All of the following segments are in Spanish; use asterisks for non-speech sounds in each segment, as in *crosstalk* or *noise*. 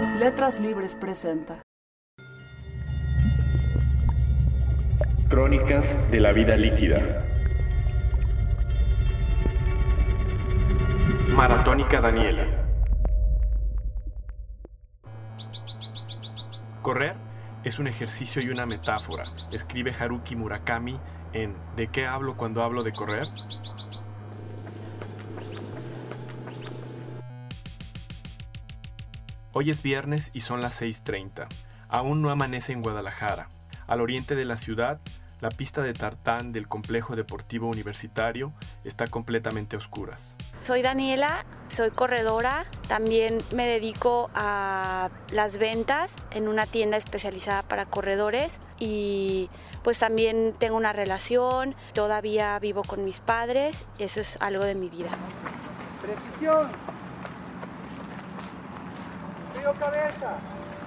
Letras Libres presenta. Crónicas de la vida líquida. Maratónica Daniela. Correr es un ejercicio y una metáfora, escribe Haruki Murakami en ¿De qué hablo cuando hablo de correr? Hoy es viernes y son las 6.30. Aún no amanece en Guadalajara. Al oriente de la ciudad, la pista de tartán del complejo deportivo universitario está completamente a oscuras. Soy Daniela, soy corredora, también me dedico a las ventas en una tienda especializada para corredores y pues también tengo una relación, todavía vivo con mis padres y eso es algo de mi vida. Precisión. Frío cabeza.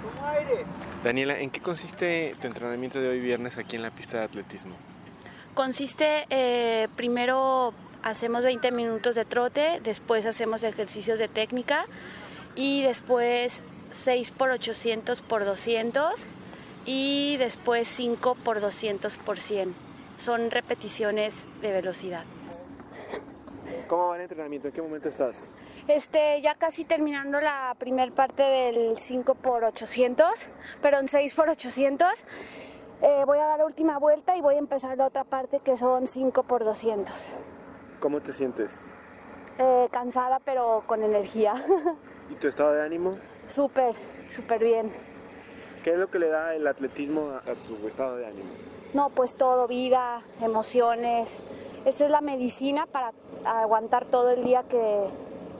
Como aire. Daniela, ¿en qué consiste tu entrenamiento de hoy viernes aquí en la pista de atletismo? Consiste, eh, primero hacemos 20 minutos de trote, después hacemos ejercicios de técnica y después 6 por 800 por 200 y después 5 por 200 por 100. Son repeticiones de velocidad. ¿Cómo va el entrenamiento? ¿En qué momento estás? Este, ya casi terminando la primera parte del 5 por 800, perdón, 6 por 800. Eh, voy a dar la última vuelta y voy a empezar la otra parte que son 5 por 200. ¿Cómo te sientes? Eh, cansada pero con energía. *laughs* ¿Y tu estado de ánimo? súper, súper bien. ¿Qué es lo que le da el atletismo a, a tu estado de ánimo? No, pues todo, vida, emociones. Esto es la medicina para aguantar todo el día que,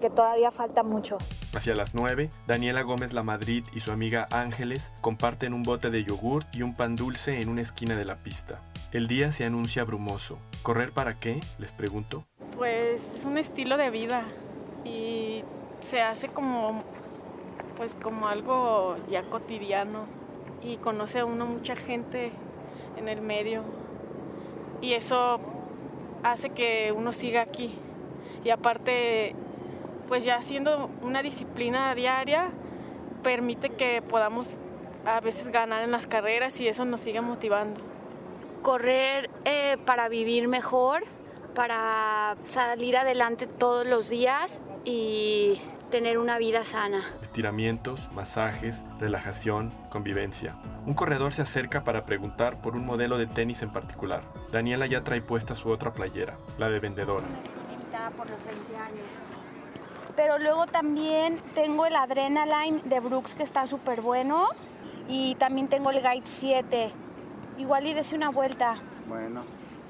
que todavía falta mucho. Hacia las 9, Daniela Gómez La Madrid y su amiga Ángeles comparten un bote de yogur y un pan dulce en una esquina de la pista. El día se anuncia brumoso. ¿Correr para qué? Les pregunto. Pues es un estilo de vida y se hace como pues como algo ya cotidiano y conoce a uno mucha gente en el medio y eso hace que uno siga aquí y aparte pues ya siendo una disciplina diaria permite que podamos a veces ganar en las carreras y eso nos sigue motivando. Correr eh, para vivir mejor, para salir adelante todos los días y tener una vida sana. Estiramientos, masajes, relajación, convivencia. Un corredor se acerca para preguntar por un modelo de tenis en particular. Daniela ya trae puesta su otra playera, la de vendedora. limitada por los 20 años. Pero luego también tengo el Adrenaline de Brooks que está súper bueno y también tengo el Guide 7. Igual y dese una vuelta. Bueno,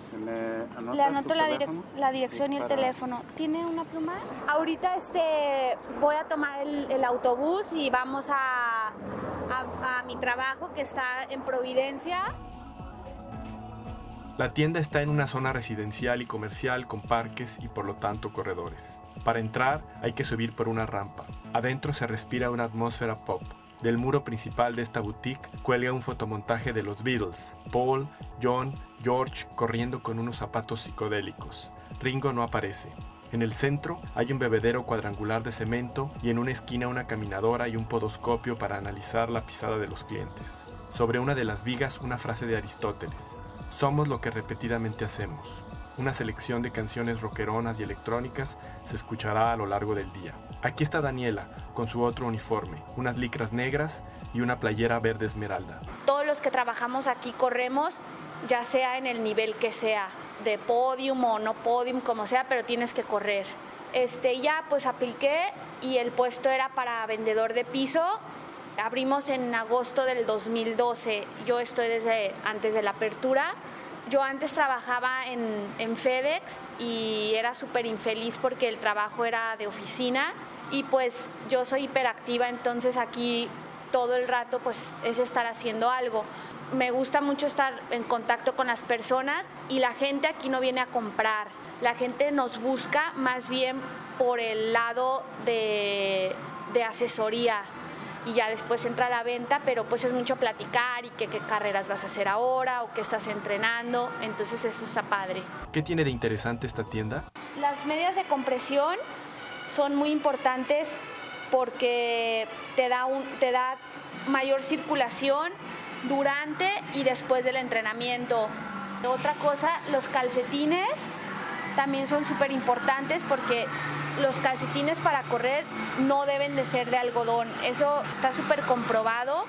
se me anota Le anoto la, direc- la dirección Sí, y el para- teléfono. ¿Tiene una pluma? Ahorita este, voy a tomar el, el autobús y vamos a, a- a mi trabajo que está en Providencia. La tienda está en una zona residencial y comercial con parques y por lo tanto corredores. Para entrar hay que subir por una rampa. Adentro se respira una atmósfera pop. Del muro principal de esta boutique cuelga un fotomontaje de los Beatles, Paul, John, George corriendo con unos zapatos psicodélicos. Ringo no aparece. En el centro hay un bebedero cuadrangular de cemento y en una esquina una caminadora y un podoscopio para analizar la pisada de los clientes. Sobre una de las vigas una frase de Aristóteles. Somos lo que repetidamente hacemos. Una selección de canciones rockeronas y electrónicas se escuchará a lo largo del día. Aquí está Daniela, con su otro uniforme, unas licras negras y una playera verde esmeralda. Todos los que trabajamos aquí corremos, ya sea en el nivel que sea, de podium o no podium, como sea, pero tienes que correr. Este, ya pues apliqué y el puesto era para vendedor de piso. Abrimos en agosto del 2012. Yo estoy desde antes de la apertura. Yo antes trabajaba en, FedEx y era súper infeliz porque el trabajo era de oficina y pues yo soy hiperactiva, entonces aquí todo el rato pues es estar haciendo algo. Me gusta mucho estar en contacto con las personas y la gente aquí no viene a comprar. La gente nos busca más bien por el lado de asesoría y ya después entra la venta, pero pues es mucho platicar y que qué carreras vas a hacer ahora o qué estás entrenando, entonces eso está padre. ¿Qué tiene de interesante esta tienda? Las medias de compresión son muy importantes porque te da, un, te da mayor circulación durante y después del entrenamiento. Otra cosa, los calcetines también son súper importantes porque los calcetines para correr no deben de ser de algodón. Eso está súper comprobado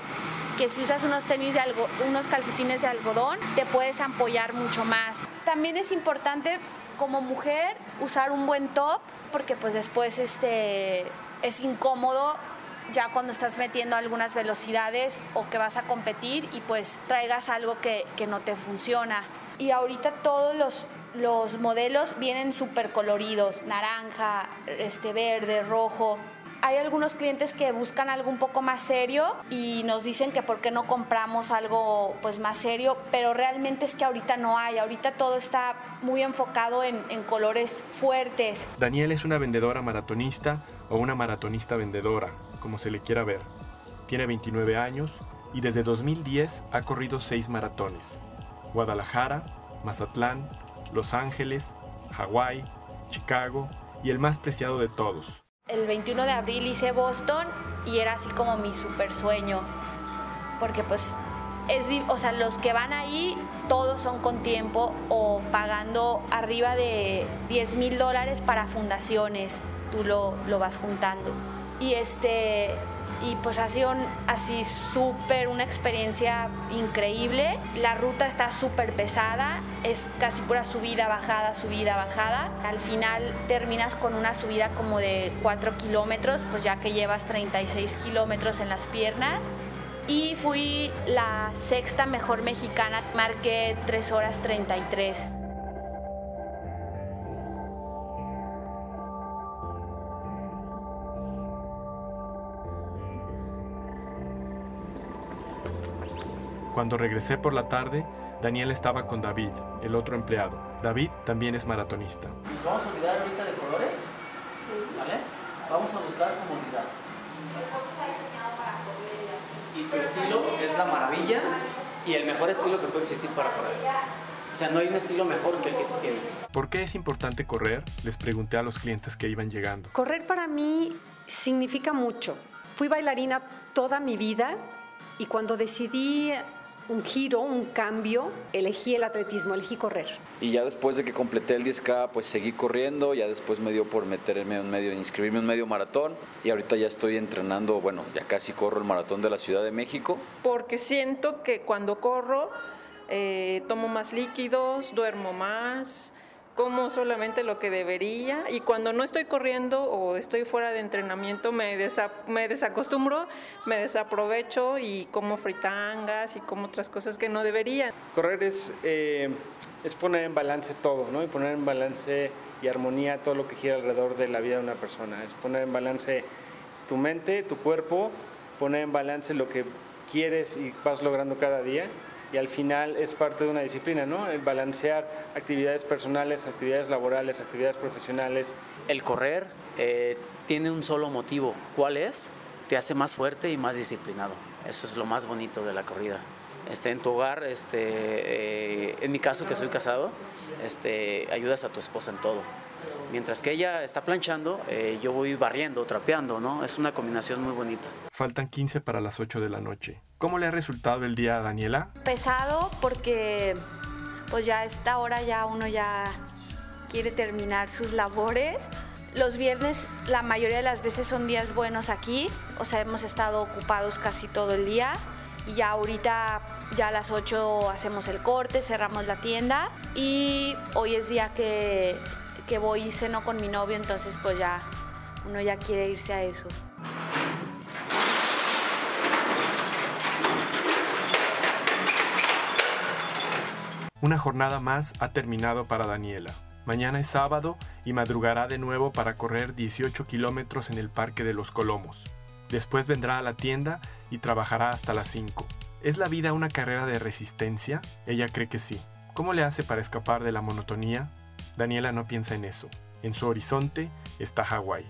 que si usas unos tenis de algo, unos calcetines de algodón te puedes ampollar mucho más. También es importante como mujer usar un buen top porque pues después este es incómodo ya cuando estás metiendo algunas velocidades o que vas a competir y pues traigas algo que, que no te funciona. Y ahorita todos los, los modelos vienen súper coloridos, naranja, este, verde, rojo. Hay algunos clientes que buscan algo un poco más serio y nos dicen que por qué no compramos algo pues más serio, pero realmente es que ahorita no hay, ahorita todo está muy enfocado en, colores fuertes. Daniel es una vendedora maratonista o una maratonista vendedora, como se le quiera ver. Tiene 29 años y desde 2010 ha corrido seis maratones. Guadalajara, Mazatlán, Los Ángeles, Hawái, Chicago y el más preciado de todos. El 21 de abril hice Boston y era así como mi super sueño, porque pues es, o sea, los que van ahí todos son con tiempo o pagando arriba de 10 mil dólares para fundaciones, tú lo, lo vas juntando. Y este, y pues ha sido así súper una experiencia increíble. La ruta está súper pesada, es casi pura subida, bajada, subida, bajada. Al final terminas con una subida como de 4 kilómetros, pues ya que llevas 36 kilómetros en las piernas. Y fui la sexta mejor mexicana, marqué 3 horas 33. Cuando regresé por la tarde, Daniel estaba con David, el otro empleado. David también es maratonista. Vamos a olvidar ahorita de colores. Sí. ¿Sale? Vamos a buscar comodidad. Y tu estilo es la maravilla y el mejor estilo que puede existir para correr. O sea, no hay un estilo mejor que el que tú tienes. ¿Por qué es importante correr? Les pregunté a los clientes que iban llegando. Correr para mí significa mucho. Fui bailarina toda mi vida y cuando decidí un giro, un cambio, elegí el atletismo, elegí correr. Y ya después de que completé el 10K, pues seguí corriendo, ya después me dio por meterme en medio, inscribirme en medio maratón y ahorita ya estoy entrenando, bueno, ya casi corro el maratón de la Ciudad de México. Porque siento que cuando corro eh, tomo más líquidos, duermo más, como solamente lo que debería y cuando no estoy corriendo o estoy fuera de entrenamiento me, me desacostumbro, me desaprovecho y como fritangas y como otras cosas que no debería. Correr es, eh, es poner en balance todo, ¿no? Y poner en balance y armonía todo lo que gira alrededor de la vida de una persona. Es poner en balance tu mente, tu cuerpo, poner en balance lo que quieres y vas logrando cada día y al final es parte de una disciplina, ¿no? El balancear actividades personales, actividades laborales, actividades profesionales. El correr eh, tiene un solo motivo. ¿Cuál es? Te hace más fuerte y más disciplinado. Eso es lo más bonito de la corrida. Este, en tu hogar, este, eh, en mi caso que soy casado, este, ayudas a tu esposa en todo. Mientras que ella está planchando, eh, yo voy barriendo, trapeando, ¿no? Es una combinación muy bonita. Faltan 15 para las 8 de la noche. ¿Cómo le ha resultado el día a Daniela? Pesado porque pues ya a esta hora ya uno ya quiere terminar sus labores. Los viernes la mayoría de las veces son días buenos aquí, o sea, hemos estado ocupados casi todo el día y ya ahorita ya a las 8 hacemos el corte, cerramos la tienda y hoy es día que, que voy y ceno con mi novio, entonces pues ya uno ya quiere irse a eso. Una jornada más ha terminado para Daniela. Mañana es sábado y madrugará de nuevo para correr 18 kilómetros en el Parque de los Colomos. Después vendrá a la tienda y trabajará hasta las 5. ¿Es la vida una carrera de resistencia? Ella cree que sí. ¿Cómo le hace para escapar de la monotonía? Daniela no piensa en eso. En su horizonte está Hawái.